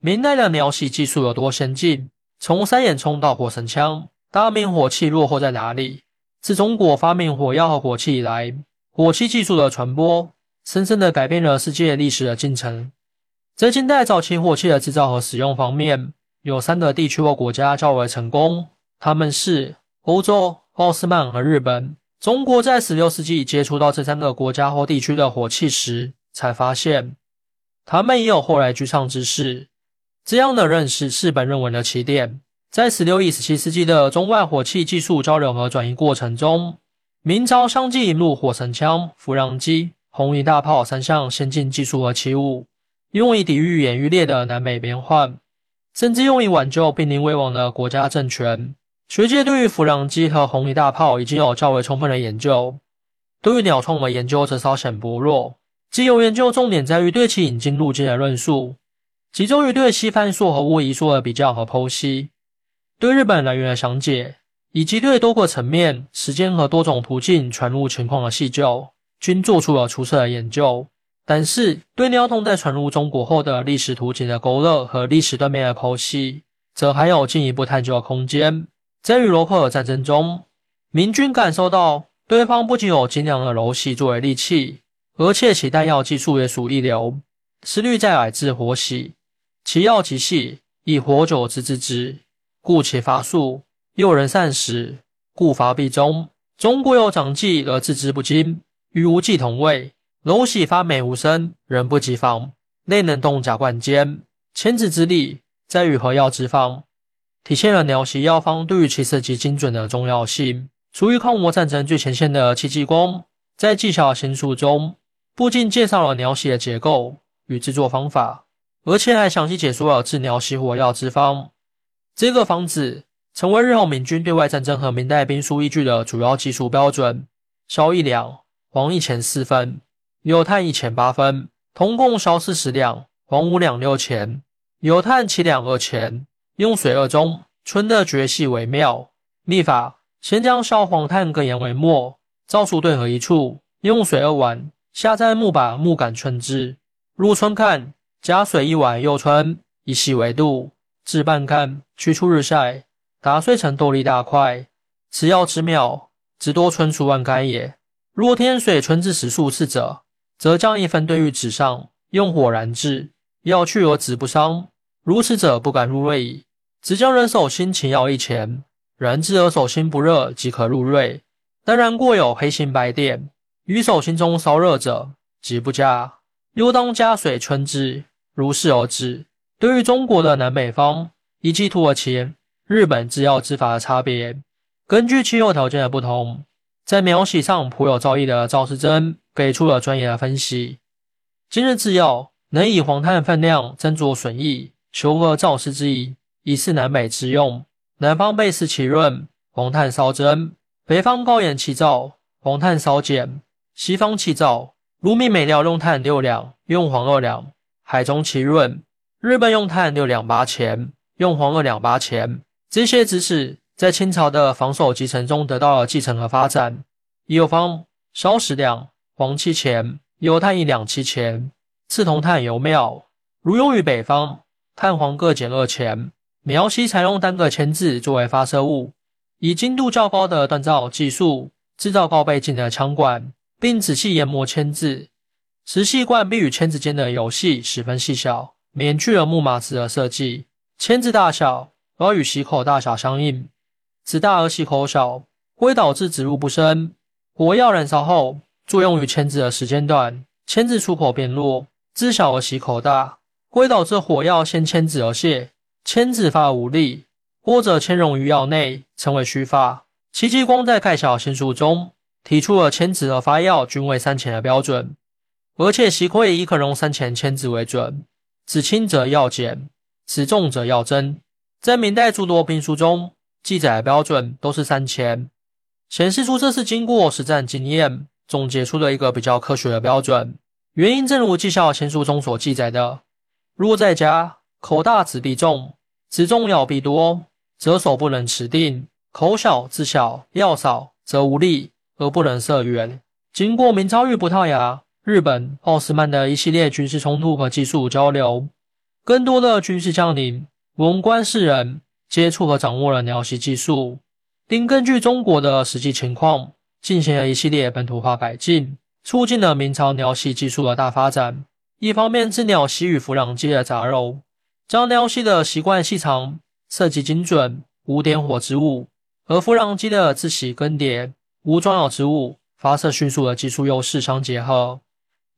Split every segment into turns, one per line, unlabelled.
明代的鸟喜技术有多先进？从三眼冲到火神枪，大明火器落后在哪里？自中国发明火药和火器以来，火器技术的传播，深深的改变了世界历史的进程。在近代早期火器的制造和使用方面，有三个地区或国家较为成功，他们是欧洲、奥斯曼和日本。中国在十六世纪接触到这三个国家或地区的火器时，才发现他们也有后来居上之势。这样的认识是本论文的起点。在十六、十七世纪的中外火器技术交流和转移过程中，明朝相继引入火绳枪、扶浪机、红夷大炮三项先进技术和器物，用以抵御演愈烈的南北边患，甚至用以挽救濒临危亡的国家政权。学界对于扶浪机和红夷大炮已经有较为充分的研究，对于鸟铳的研究则稍显薄弱。既有研究重点在于对其引进路径的论述。集中于对西番硕和乌夷硕的比较和剖析，对日本来源的详解，以及对多个层面、时间和多种途径传入情况的细究，均做出了出色的研究。但是，对鸟筒在传入中国后的历史图景的勾勒和历史断面的剖析，则还有进一步探究的空间。在与罗克尔战争中，明军感受到对方不仅有精良的柔系作为利器，而且其弹药技术也属一流，思虑在矮制火系。其药极细，以火久之之之，故其法速；诱人善食，故法必中。中国有长技而自之不精，与无技同位。柔喜发美无声，人不及防，内能动甲冠尖。千子之力，在于何药之方，体现了鸟袭药方对于其射击精准的重要性。处于抗倭战争最前线的戚继光，在技巧新书中，不仅介绍了鸟袭的结构与制作方法。而且还详细解说了治疗熄火药之方。这个方子成为日后明军对外战争和明代兵书依据的主要技术标准。硝一两，黄一钱四分，有碳一钱八分，铜共硝四十两，黄五两六钱，有碳七两二钱。用水二中，春的绝细为妙。秘法：先将硝黄炭各研为末，造出对合一处，用水二碗，下在木把木杆春之。入春看。加水一碗，又春以细为度，置半干，取出日晒，打碎成豆粒大块。此药之妙，只多春数万干也。若天水春至十数次者，则将一分兑于纸上，用火燃制，药去而纸不伤。如此者，不敢入锐矣。只将人手心请药一钱，燃制而手心不热，即可入锐。当然过有黑心白点，于手心中烧热者，即不佳。又当加水春之。如是而止。对于中国的南北方以及土耳其、日本制药制法的差别，根据气候条件的不同，在描写上颇有造诣的赵世珍给出了专业的分析。今日制药能以黄炭分量斟酌损益，求和造师之意，以示南北之用。南方倍思其润，黄炭稍增；北方高盐气燥，黄炭稍减；西方气燥，如米每料用炭六两，用黄二两。海中奇润，日本用炭六两八钱，用黄二两八钱。这些知识在清朝的防守集成中得到了继承和发展。有方烧十两，黄七钱，有炭一两七钱。赤铜炭油妙，如用于北方，炭黄各减二钱。苗西采用单个铅字作为发射物，以精度较高的锻造技术制造高倍镜的枪管，并仔细研磨铅字。石细罐必与签子间的游戏十分细小，免去了木马子的设计。签子大小而与吸口大小相应，子大而吸口小，会导致植入不深。火药燃烧后，作用于签子的时间短，签子出口变弱；字小而吸口大，会导致火药先签子而泄，签子发无力，或者嵌融于药内，成为虚发。戚继光在《盖小新书》中提出了签子和发药均为三钱的标准。而且，习可以以可容三钱签字为准，子轻则要减，子重则要增。在明代诸多兵书中记载的标准都是三钱，显示出这是经过实战经验总结出的一个比较科学的标准。原因正如《技校签书》中所记载的：若在家口大子必重，子重要必多，则手不能持定；口小子小要少，则无力而不能射远。经过明朝与葡萄牙。日本、奥斯曼的一系列军事冲突和技术交流，更多的军事将领、文官士人接触和掌握了鸟系技术，并根据中国的实际情况进行了一系列本土化改进，促进了明朝鸟系技术的大发展。一方面是鸟袭与弗朗机的杂糅，将鸟系的习惯细长、设计精准、无点火之物，和弗朗机的自喜更迭、无装药之物、发射迅速的技术优势相结合。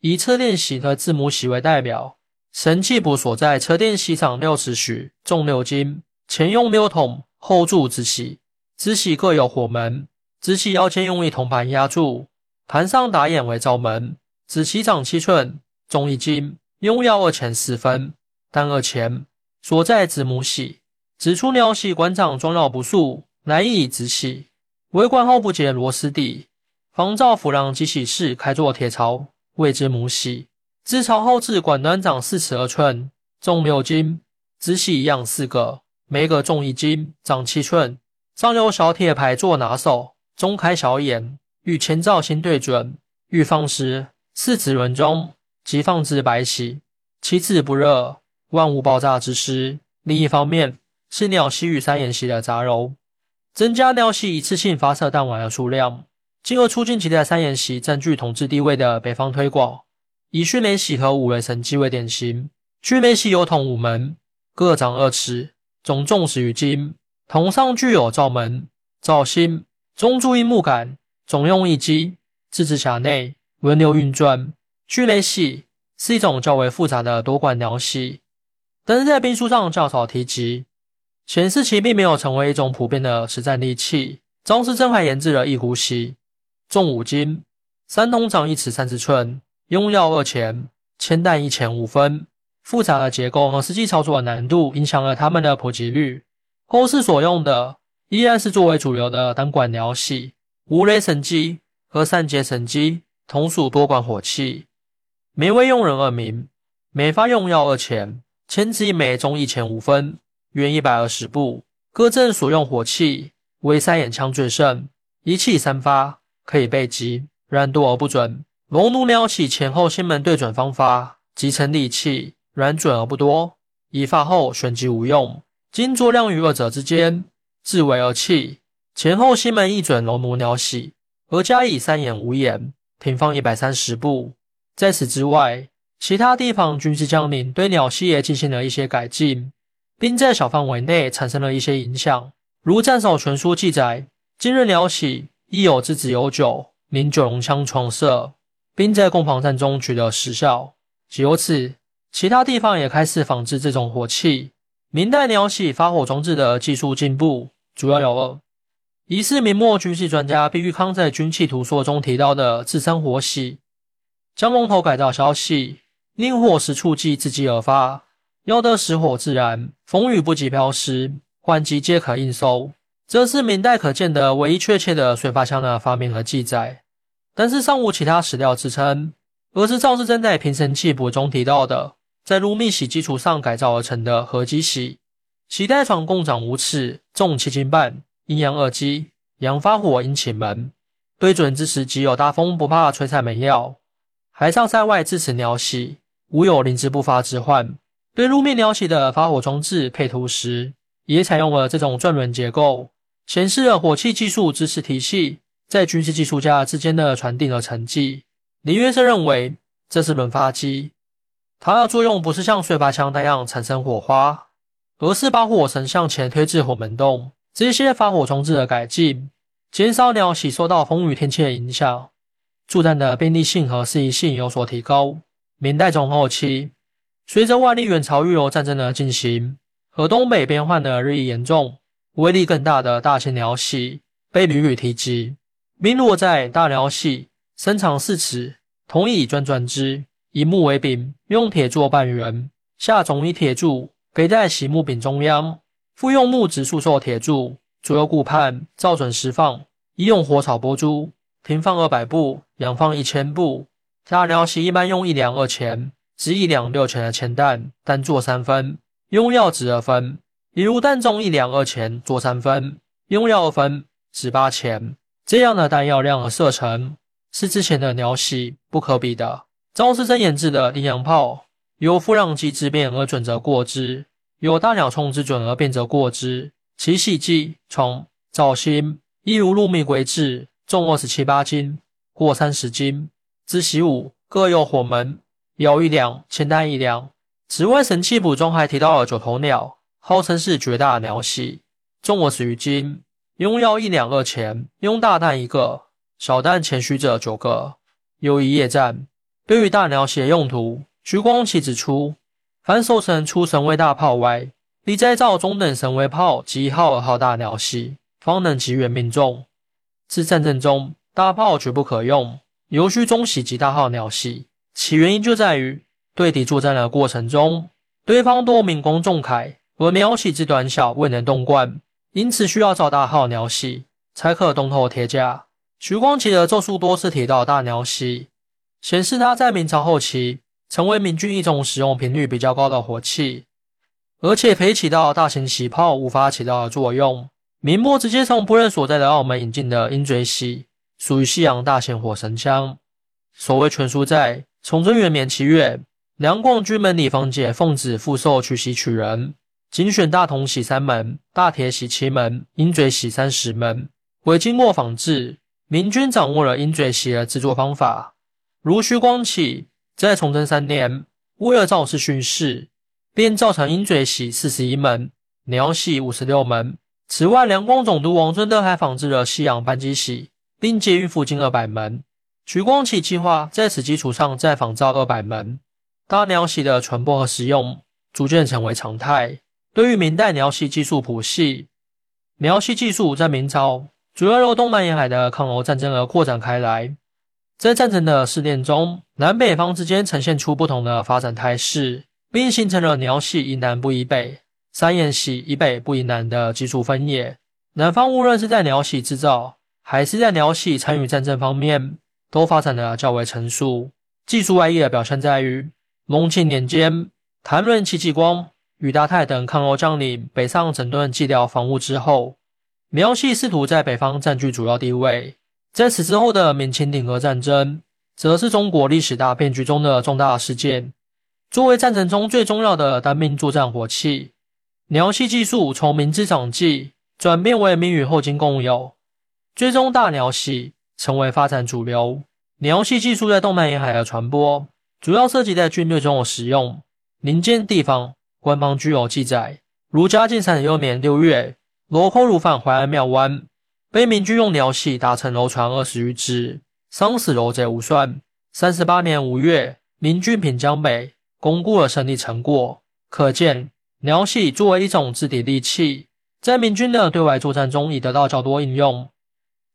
以车电喜和字母喜为代表，神器部所在车电喜长六尺许，重六斤，前用六筒，后铸子喜，子喜各有火门，子喜腰间用一铜盘压住，盘上打眼为罩门，子喜长七寸。重一斤，用药二钱四分，单二钱。所在子母喜，指出鸟喜馆长装药不速，来意子喜。为官后不解螺丝底，方照府让机喜事开作铁槽，谓之母喜。自朝后至管端长四尺二寸，重六斤。子喜一样四个，每个重一斤，长七寸。上有小铁牌做拿手，中开小眼，与前照心对准，欲放时四指轮中。即放置白喜，其次不热，万物爆炸之失。另一方面，是鸟系与三眼系的杂糅，增加鸟系一次性发射弹丸的数量，进而促进其在三眼系占据统治地位的北方推广。以迅雷喜和五雷神机为典型。迅雷喜有筒五门，各长二尺，总重十余斤，筒上具有罩门、罩芯，中铸一木杆，总用一击，自制匣内轮流运转。巨雷系是一种较为复杂的多管鸟系，但是在兵书上较少提及，显示其并没有成为一种普遍的实战利器。张师珍还研制了一壶系，重五斤，三通长一尺三十寸，用药二钱，铅弹一钱五分。复杂的结构和实际操作的难度影响了它们的普及率。后世所用的依然是作为主流的单管鸟系，无雷神机和散结神机同属多管火器。每位用人二名，每发用药二钱，千支一枚，中一钱五分，约一百二十步。各阵所用火器为三眼枪最盛，一气三发，可以备击，软多而不准。龙弩鸟起前后心门对准方法，集成利器，软准而不多。一发后旋即无用，今作量于二者之间，自为二气。前后心门一准龙弩鸟喜，而加以三眼无眼，停放一百三十步。在此之外，其他地方军事将领对鸟系也进行了一些改进，并在小范围内产生了一些影响。如《战守全书》记载，今日鸟喜亦有之子有九，名九龙枪床射，并在攻防战中取得实效。即由此，其他地方也开始仿制这种火器。明代鸟喜发火装置的技术进步主要有二：一是明末军事专家毕玉康在《军器图说》中提到的自身火喜。将龙头改造消息，令火时触即自己而发，要得实火自燃，风雨不及飘失，换机皆可应收。这是明代可见的唯一确切的水发枪的发明和记载，但是尚无其他史料支撑。而是赵世珍在《平神器谱》中提到的，在卢密喜基础上改造而成的合击喜，其带床共长五尺，重七斤半，阴阳二击，阳发火，阴起门，对准之时即有大风不怕吹菜没药。海上塞外支持鸟喜，无有临之不发之患。对路面鸟喜的发火装置配图时，也采用了这种转轮结构，显示了火器技术知识体系在军事技术家之间的传递和成绩。李约瑟认为这是轮发机，它的作用不是像水发枪那样产生火花，而是把火绳向前推至火门洞。这些发火装置的改进，减少鸟喜受到风雨天气的影响。作战的便利性和适宜性有所提高。明代中后期，随着外力远朝预留战争的进行和东北边患的日益严重，威力更大的大型鸟系被屡屡提及。名落在大鸟系，身长四尺，铜以转转之，以木为柄，用铁做半圆，下总以铁柱给在席木柄中央，复用木质束受铁柱，左右顾盼，照准时放，以用火草拨珠。平放二百步，仰放一千步。大鸟系一般用一两二钱，值一两六钱的钱弹，单做三分，用药值二分。比如弹中一两二钱，做三分，用药二分，值八钱。这样的弹药量和射程，是之前的鸟喜不可比的。赵世珍研制的羚羊炮，有夫让机之变而准则过之，有大鸟冲之准而变则过之。其细迹从造心，一如鹿蜜归至，重二十七八斤，过三十斤。之习武各有火门，摇一两，千担一两。此外，《神器谱》中还提到了九头鸟，号称是绝大鸟系，重我十余斤，用药一两二钱，拥大弹一个，小弹前须者九个。有一夜战，对于大鸟系的用途，徐光启指出，凡守神出神为大炮外，必再造中等神为炮及一号、二号大鸟系，方能及远命中。自战争中，大炮绝不可用，尤需中系及大号鸟系。其原因就在于对敌作战的过程中，对方多民工重铠，而鸟系之短小，未能动贯，因此需要造大号鸟系，才可东透铁甲。徐光启的咒术多次提到大鸟系，显示他在明朝后期成为明军一种使用频率比较高的火器。而且可以起到大型起炮无法起到的作用。明末直接从不认所在的澳门引进的鹰嘴喜，属于西洋大型火神枪。所谓全书在崇祯元年七月，梁广军门李方解奉旨复授取喜取人，精选大同喜三门、大铁喜七门、鹰嘴喜三十门，为经过仿制。明军掌握了鹰嘴喜的制作方法。如徐光启在崇祯三年，为了造势训示。便造成鹰嘴喜四十一门，鸟喜五十六门。此外，两广总督王尊德还仿制了西洋扳机喜，并借运附近二百门。徐光启计划在此基础上再仿造二百门。大鸟喜的传播和使用逐渐成为常态。对于明代鸟喜技术谱系，鸟喜技术在明朝主要由东南沿海的抗俄战争而扩展开来。在战争的试炼中，南北方之间呈现出不同的发展态势。并形成了鸟系以南不以北，三眼系以北不以南的技术分野。南方无论是在鸟系制造，还是在鸟系参与战争方面，都发展的较为成熟。技术外溢的表现在于，隆庆年间，谭润、戚继光、宇达泰等抗欧将领北上整顿计调防务之后，苗系试图在北方占据主要地位。在此之后的闽清鼎俄战争，则是中国历史大变局中的重大事件。作为战争中最重要的单兵作战火器，鸟系技术从明之长技转变为明与后金共有，最终大鸟系成为发展主流。鸟系技术在动漫沿海的传播，主要涉及在军队中的使用。民间地方官方具有记载，如嘉靖三十六年六月，罗寇入犯淮安庙湾，被明军用鸟系打沉楼船二十余只，伤死楼贼无算。三十八年五月，明军平江北。巩固了胜利成果，可见鸟系作为一种制敌利器，在明军的对外作战中已得到较多应用。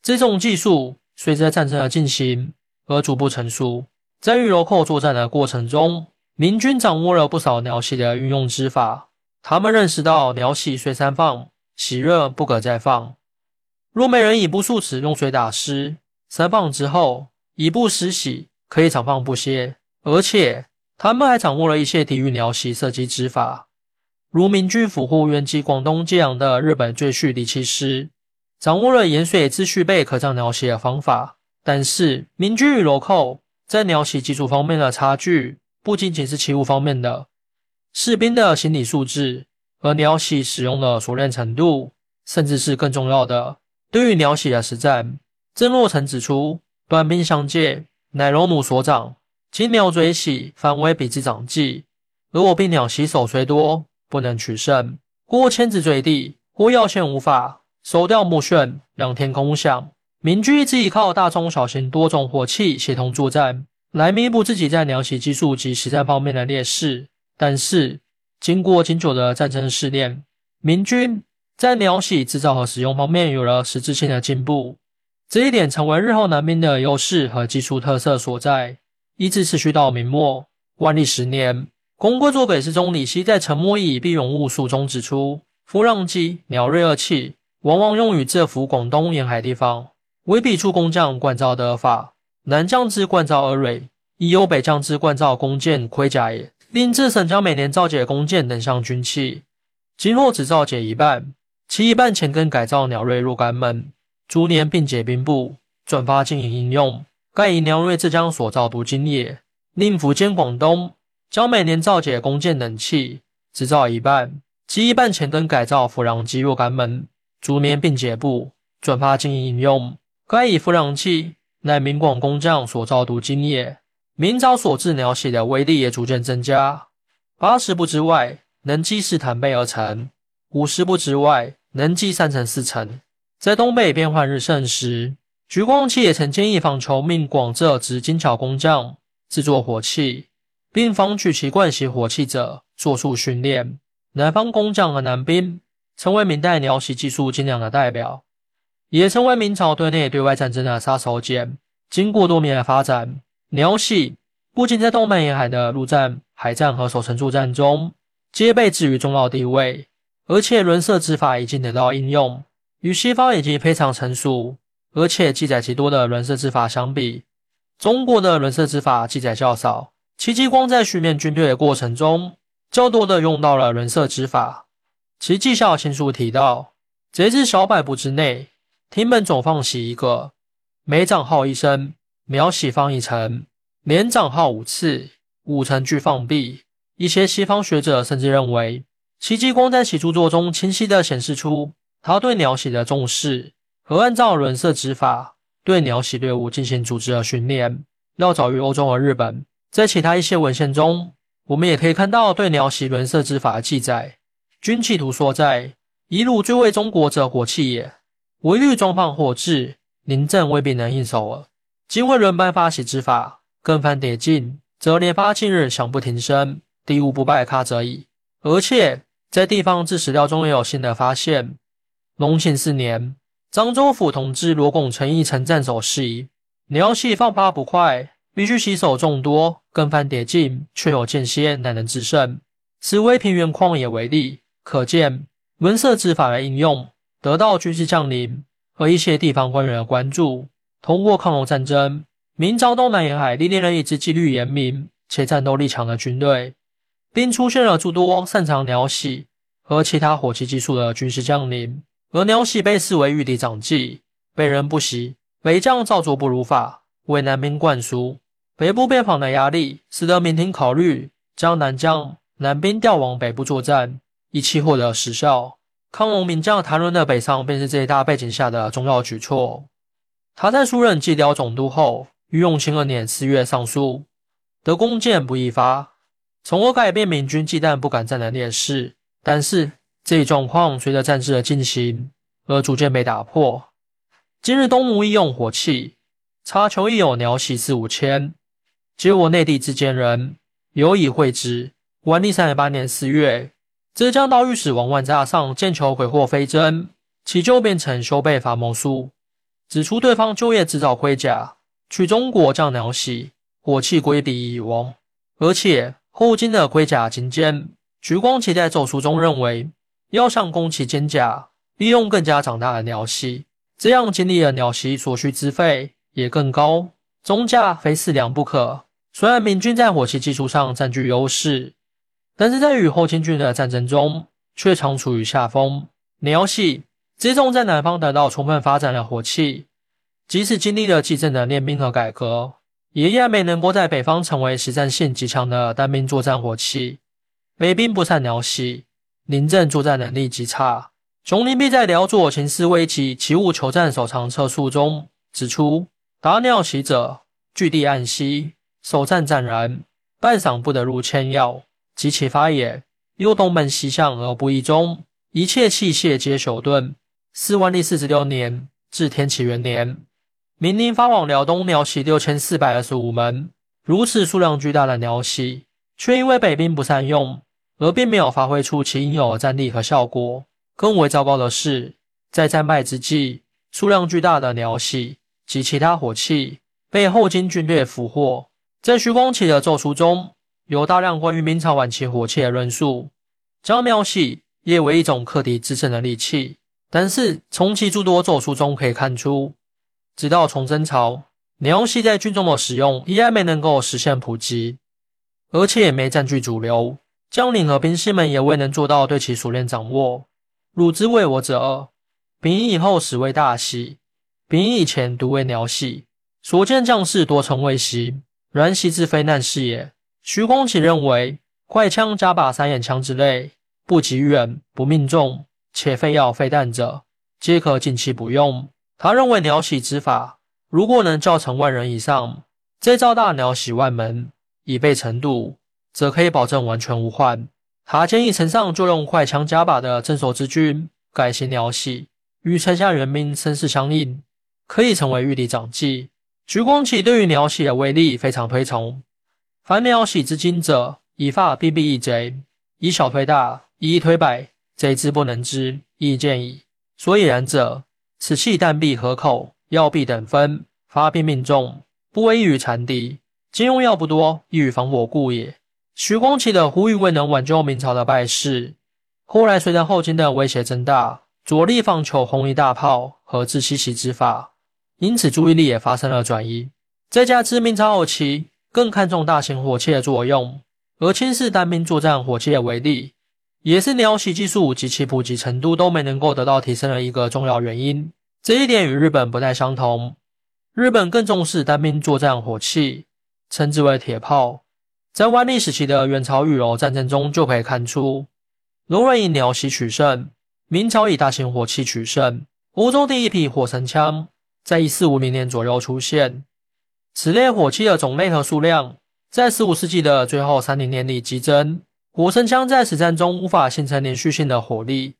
这种技术随着战争的进行而逐步成熟。在与罗寇作战的过程中，明军掌握了不少鸟系的运用之法。他们认识到鸟系虽三放，洗热不可再放。若没人以布数尺用水打湿，三放之后以布湿洗，可以长放不歇，而且。他们还掌握了一些抵御鸟袭射击之法，如明军俘获原籍广东揭阳的日本赘婿李七师，掌握了盐水自蓄备可降鸟袭的方法。但是，明军与罗寇在鸟袭技术方面的差距，不仅仅是器物方面的，士兵的心理素质和鸟袭使用的熟练程度，甚至是更重要的。对于鸟袭的实战，郑若成指出：“短兵相接，乃龙弩所长。”其鸟嘴喜反为彼之长技，而我兵鸟袭手虽多，不能取胜。或牵子坠地，或要线无法，手调目眩，两天空响。明军一直依靠大中小型多种火器协同作战，来弥补自己在鸟袭技术及实战方面的劣势。但是，经过经久的战争试炼，明军在鸟袭制造和使用方面有了实质性的进步。这一点成为日后南兵的优势和技术特色所在。一直持续到明末万历十年，公贵作北侍中李希在《陈默义必永物述》中指出，夫让机、鸟锐二器往往用于浙服广东沿海地方，为彼处工匠灌造得法。南将之灌造而锐，亦有北将之灌造弓箭、盔甲也。令自省将每年造解弓箭等项军器，今后只造解一半，其一半前更改造鸟锐若干门，逐年并解兵部，转发经营应用。盖以鸟锐浙江所造毒金也，令福建、广东将每年造解弓箭等器制造一半，其一半前根改造复壤机若干门，逐年并解部转发经营应用。盖以复壤器乃明广工匠所造镀金业，明朝所制鸟玺的威力也逐渐增加。八十步之外能击四弹倍而成，五十步之外能击三成四成。在东北变幻日盛时，橘光器也曾建议访求命广浙之精巧工匠制作火器，并仿取其惯习火器者做出训练。南方工匠和南兵成为明代鸟玺技术精良的代表，也成为明朝对内对外战争的杀手锏。经过多年的发展，鸟玺不仅在东北沿海的陆战、海战和守城作战中皆被置于重要地位，而且轮色之法已经得到应用，与西方已经非常成熟，而且记载极多的轮色之法相比，中国的轮色之法记载较少。戚继光在训练军队的过程中，较多的用到了轮色之法。其绩效亲书提到，这支小百步之内，厅门总放洗一个，每长号一声，秒洗方一层。连长号五次，五层俱放币。一些西方学者甚至认为，戚继光在其著作中清晰地显示出他对鸟玺的重视，和按照轮色指法对鸟玺队伍进行组织的训练，要早于欧洲和日本。在其他一些文献中，我们也可以看到对鸟玺轮色之法的记载。军器图说在：“一路最为中国者火器也，唯虑装放火质，临阵未必能应手耳。今会轮班发起之法。”更翻叠进，则连发近日响不停声，敌无不败卡则已。而且在地方志史料中也有新的发现。隆庆四年，漳州府同知罗拱成一曾战守示意，鸟系放发不快，必须洗手众多，更翻叠进，却有间歇，难能制胜。此为平原旷野为例，可见文色之法的应用，得到军事将领和一些地方官员的关注。通过抗龙战争。明朝东南沿海历练了一支纪律严明且战斗力强的军队，并出现了诸多擅长鸟玺和其他火器技术的军事将领。而鸟玺被视为御敌长技，被人不习。北将照做不如法，为南兵灌输北部边防的压力，使得明廷考虑将南将南兵调往北部作战，以期获得实效。康隆名将谭伦的北上，便是这一大背景下的重要举措。他在出任蓟辽总督后。于永清二年四月上书，得弓箭不易发，从而改变明军忌惮不敢战的劣势。但是这一状况随着战事的进行而逐渐被打破。今日东吴亦用火器，查求亦有鸟玺四五千，皆我内地之间人，有以会之。万历三十八年四月，浙江道御史王万扎上见求鬼货非真，其就变成修备法谋术，指出对方就业制造盔甲。取中国将鸟玺火器归敌已亡，而且后金的盔甲精尖。徐光启在奏书中认为，要想攻其坚甲，利用更加长大的鸟玺，这样经历了鸟玺所需资费也更高，中价非四两不可。虽然明军在火器技术上占据优势，但是在与后金军的战争中却常处于下风。鸟玺这种在南方得到充分发展的火器。即使经历了继政的练兵和改革，也依然没能够在北方成为实战性极强的单兵作战火器。北兵不善鸟玺，临阵作战能力极差。熊林弼在《辽左秦师危急奇物求战首长册述》中指出：打鸟玺者，据地暗息，首战战然，半晌不得入千要，及其发也，又东奔西向而不易中，一切器械皆朽顿。四万历四十六年至天启元年。明令发往辽东鸟玺六千四百二十五门，如此数量巨大的鸟玺，却因为北兵不善用，而并没有发挥出其应有的战力和效果。更为糟糕的是，在战败之际，数量巨大的鸟玺及其他火器被后金军队俘获。在徐光启的奏书中有大量关于明朝晚期火器的论述，将鸟玺列为一种克敌制胜的利器。但是从其诸多奏书中可以看出。直到崇祯朝，鸟玺在军中的使用依然没能够实现普及，而且也没占据主流，将领和兵士们也未能做到对其熟练掌握。汝之为我者二，丙以后始为大喜，丙以前独为鸟玺。所见将士多称未习，然昔之非难事也。徐光启认为，快枪、加把、三眼枪之类，不及远、不命中，且非要废弹者，皆可近期不用。他认为鸟喜之法，如果能教成万人以上，这招大鸟喜万门，以备程度，则可以保证完全无患。他建议城上就用快枪加把的镇守之军改行鸟喜，与城下人民声势相应，可以成为御敌长技。徐光启对于鸟喜的威力非常推崇。凡鸟喜之精者，以发必必一贼，以小推大，以一推百，贼之不能知，亦见矣。所以然者，此气弹必合口，药必等分，发必命中，不为易于残敌。今用药不多，易于防我故也。徐光启的呼吁未能挽救明朝的败势。后来随着后金的威胁增大，着力放求红衣大炮和自西袭之法。因此，注意力也发生了转移。再加之明朝后期更看重大型火器的作用，而轻视单兵作战火器的威力，也是鸟袭技术及其普及程度都没能够得到提升的一个重要原因。这一点与日本不太相同。日本更重视单兵作战火器，称之为铁炮。在万历时期的元朝御楼战争中就可以看出，罗人以鸟袭取胜，明朝以大型火器取胜。欧洲第一批火绳枪。在一四五零年左右出现，此类火器的种类和数量在十五世纪的最后三零年里激增。火绳枪在实战中无法形成连续性的火力，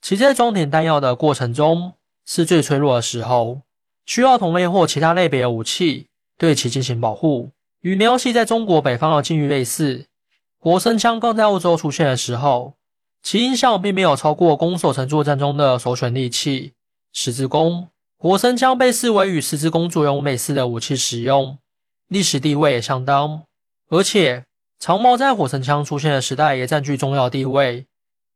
其在装填弹药的过程中是最脆弱的时候，需要同类或其他类别的武器对其进行保护。与瞄系在中国北方的境遇类似，火绳枪刚在欧洲出现的时候，其影响并没有超过攻守城作战中的首选利器十字弓。火绳枪被视为与十字弓作用类似的武器使用，历史地位也相当。而且长矛在火绳枪出现的时代也占据重要地位，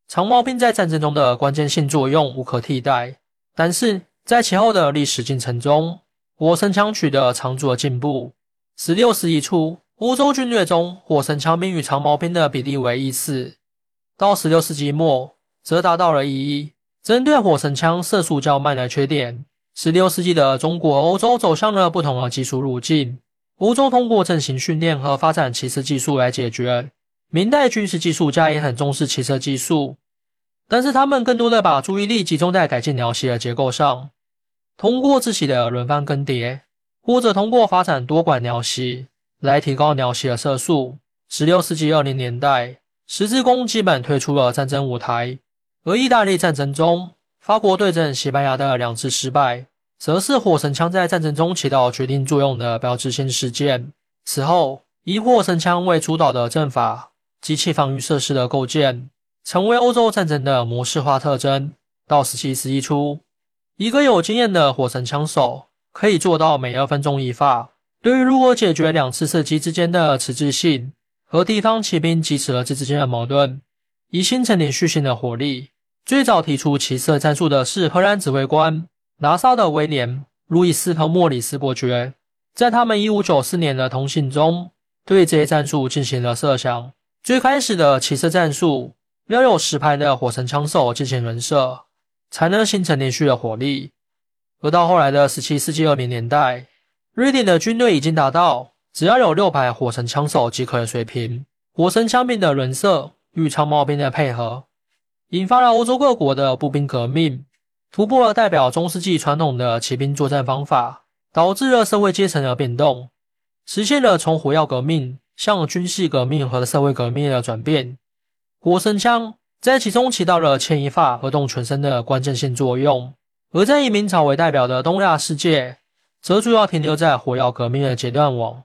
长矛兵在战争中的关键性作用无可替代。但是在其后的历史进程中，火绳枪取得长足的进步。十六世纪初，欧洲军略中火绳枪兵与长矛兵的比例为一四，到十六世纪末则达到了一一。针对火绳枪射速较慢的缺点。十六世纪的中国、欧洲走向了不同的技术路径。欧洲通过阵型训练和发展骑射技术来解决。明代军事技术家也很重视骑射技术，但是他们更多的把注意力集中在改进鸟喜的结构上，通过自己的轮番更迭，或者通过发展多管鸟喜来提高鸟喜的射速。十六世纪二零年代，十字弓基本退出了战争舞台，而意大利战争中。法国对阵西班牙的两次失败，则是火神枪在战争中起到决定作用的标志性事件。此后，以火神枪为主导的阵法、机器防御设施的构建，成为欧洲战争的模式化特征。到十七世纪初，一个有经验的火神枪手可以做到每二分钟一发。对于如何解决两次射击之间的迟滞性和地方骑兵及时而之之间的矛盾，以形成连续性的火力。最早提出骑射战术的是荷兰指挥官拿撒的威廉·路易斯和莫里斯伯爵，在他们1594年的通信中，对这些战术进行了设想。最开始的骑射战术要有实拍的火绳枪手进行轮射，才能形成连续的火力。而到后来的17世纪20年代，瑞典的军队已经达到只要有六排火绳枪手即可的水平。火绳枪兵的轮射与长矛兵的配合。引发了欧洲各国的步兵革命，突破了代表中世纪传统的骑兵作战方法，导致了社会阶层的变动，实现了从火药革命向军事革命和社会革命的转变。火绳枪在其中起到了牵一发而动全身的关键性作用，而在以明朝为代表的东亚世界，则主要停留在火药革命的阶段网。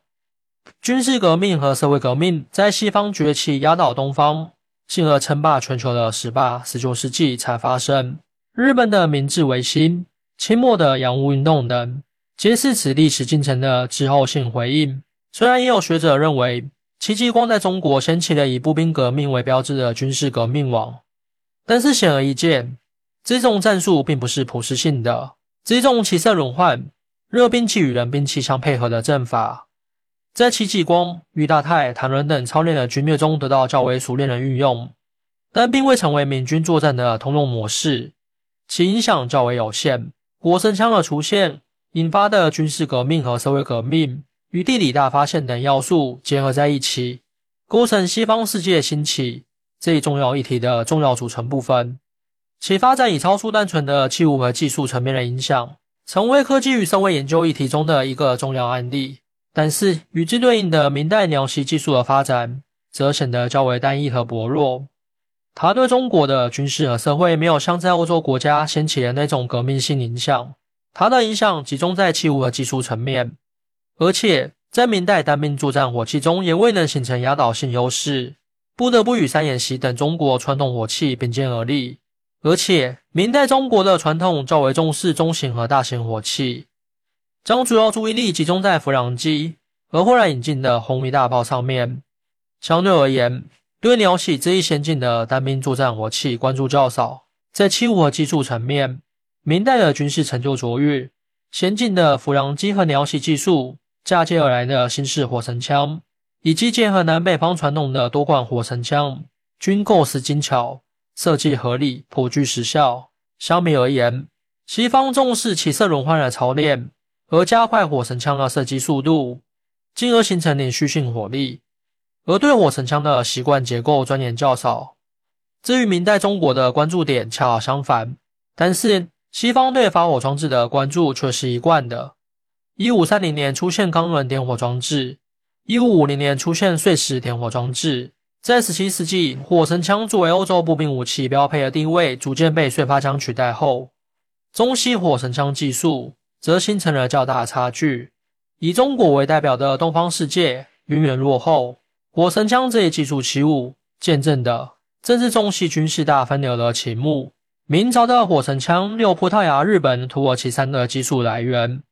军事革命和社会革命在西方崛起，压倒东方。进而称霸全球的十八、十九世纪才发生。日本的明治维新、清末的洋务运动等，皆是此历史进程的滞后性回应。虽然也有学者认为，戚继光在中国掀起了以步兵革命为标志的军事革命网，但是显而易见，这种战术并不是普适性的。这种骑射轮换、热兵器与冷兵器相配合的阵法。在戚继光、俞大泰、谭纶等操练的军略中得到较为熟练的运用，但并未成为明军作战的通用模式，其影响较为有限。火绳枪的出现引发的军事革命和社会革命与地理大发现等要素结合在一起，构成西方世界兴起这一重要议题的重要组成部分。其发展已超出单纯的器物和技术层面的影响，成为科技与社会研究议题中的一个重要案例。但是，与之对应的明代鸟系技术的发展，则显得较为单一和薄弱。它对中国的军事和社会没有像在欧洲国家掀起的那种革命性影响，它的影响集中在器物和技术层面，而且在明代单兵作战火器中也未能形成压倒性优势，不得不与三眼袭等中国传统火器并肩而立。而且，明代中国的传统较为重视中型和大型火器，将主要注意力集中在弗朗机和忽然引进的红衣大炮上面。相对而言，对鸟喜这一先进的单兵作战火器关注较少。在器物和技术层面，明代的军事成就卓越，先进的弗朗机和鸟喜技术，嫁接而来的新式火绳枪，以及结合南北方传统的多管火绳枪，均构思精巧。设计合理，颇具实效。相比而言，西方重视起色轮换的操练，而加快火绳枪的射击速度，进而形成连续性火力，而对火绳枪的习惯结构钻研较少。至于明代中国的关注点恰好相反，但是西方对发火装置的关注却是一贯的。一五三零年出现钢轮点火装置，一五五零年出现碎石点火装置。在17世纪，火绳枪作为欧洲步兵武器标配的地位逐渐被碎发枪取代后，中西火绳枪技术则形成了较大差距。以中国为代表的东方世界远远落后，火绳枪这一技术起舞，见证的正是中西军事大分流的启幕。明朝的火绳枪有葡萄牙、日本、土耳其三的技术来源，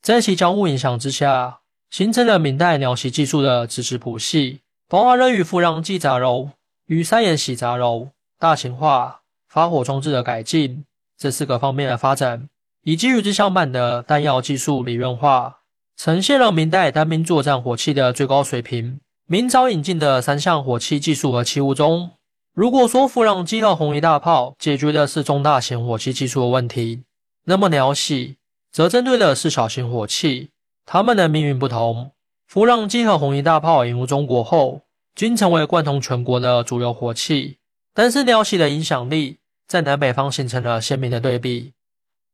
在其交互影响之下，形成了明代鸟袭技术的知识谱系。包含了与富让机杂糅、与三眼洗杂糅、大型化发火装置的改进这四个方面的发展，以及与之相伴的弹药技术理论化，呈现了明代单兵作战火器的最高水平。明朝引进的三项火器技术和器物中，如果说富让机和红衣大炮解决的是中大型火器技术的问题，那么鸟喜则针对的是小型火器。它们的命运不同。弗朗机和红衣大炮引入中国后，均成为贯通全国的主流火器。但是鸟喜的影响力在南北方形成了鲜明的对比，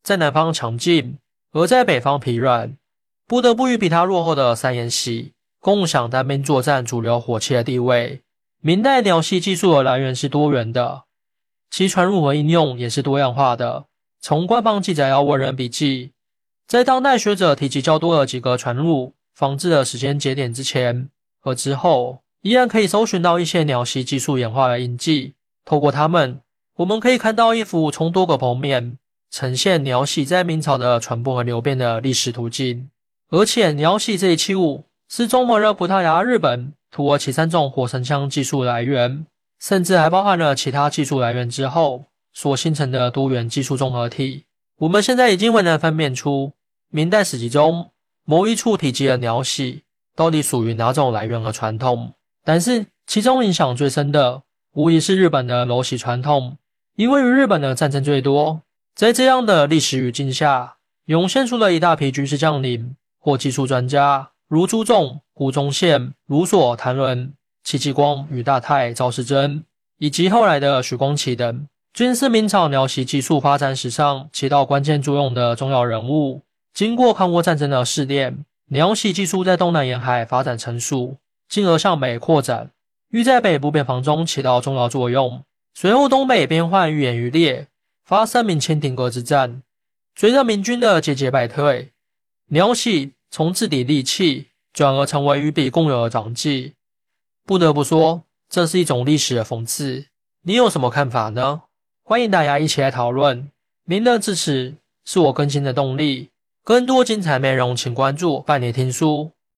在南方强劲，而在北方疲软，不得不与比他落后的三眼喜共享单兵作战主流火器的地位。明代鸟系技术的来源是多元的，其传入和应用也是多样化的。从官方记载到文人笔记，在当代学者提及较多的几个传入。仿制的时间节点之前和之后，依然可以搜寻到一些鸟系技术演化的印记。透过它们，我们可以看到一幅从多个剖面呈现鸟系在明朝的传播和流变的历史途径。而且，鸟系这一器物是综合了葡萄牙、日本、土耳其三种火绳枪技术来源，甚至还包含了其他技术来源之后所形成的多元技术综合体。我们现在已经很难分辨出明代史籍中。某一处体积的鸟喜到底属于哪种来源和传统？但是其中影响最深的，无疑是日本的楼喜传统，因为日本的战争最多。在这样的历史语境下，涌现出了一大批军事将领或技术专家，如朱重、胡宗宪、卢索、谭纶、戚继光、与大泰、赵世珍，以及后来的许光启等，均是明朝鸟喜技术发展史上起到关键作用的重要人物。经过抗倭战争的试炼，鸟喜技术在东南沿海发展成熟，进而向北扩展，欲在北部边防中起到重要作用。随后，东北边患愈演愈烈，发生明清鼎革之战。随着明军的节节败退，鸟喜从自抵利器转而成为与彼共有的长技。不得不说，这是一种历史的讽刺。你有什么看法呢？欢迎大家一起来讨论。您的支持是我更新的动力。更多精彩内容，请关注半年听书。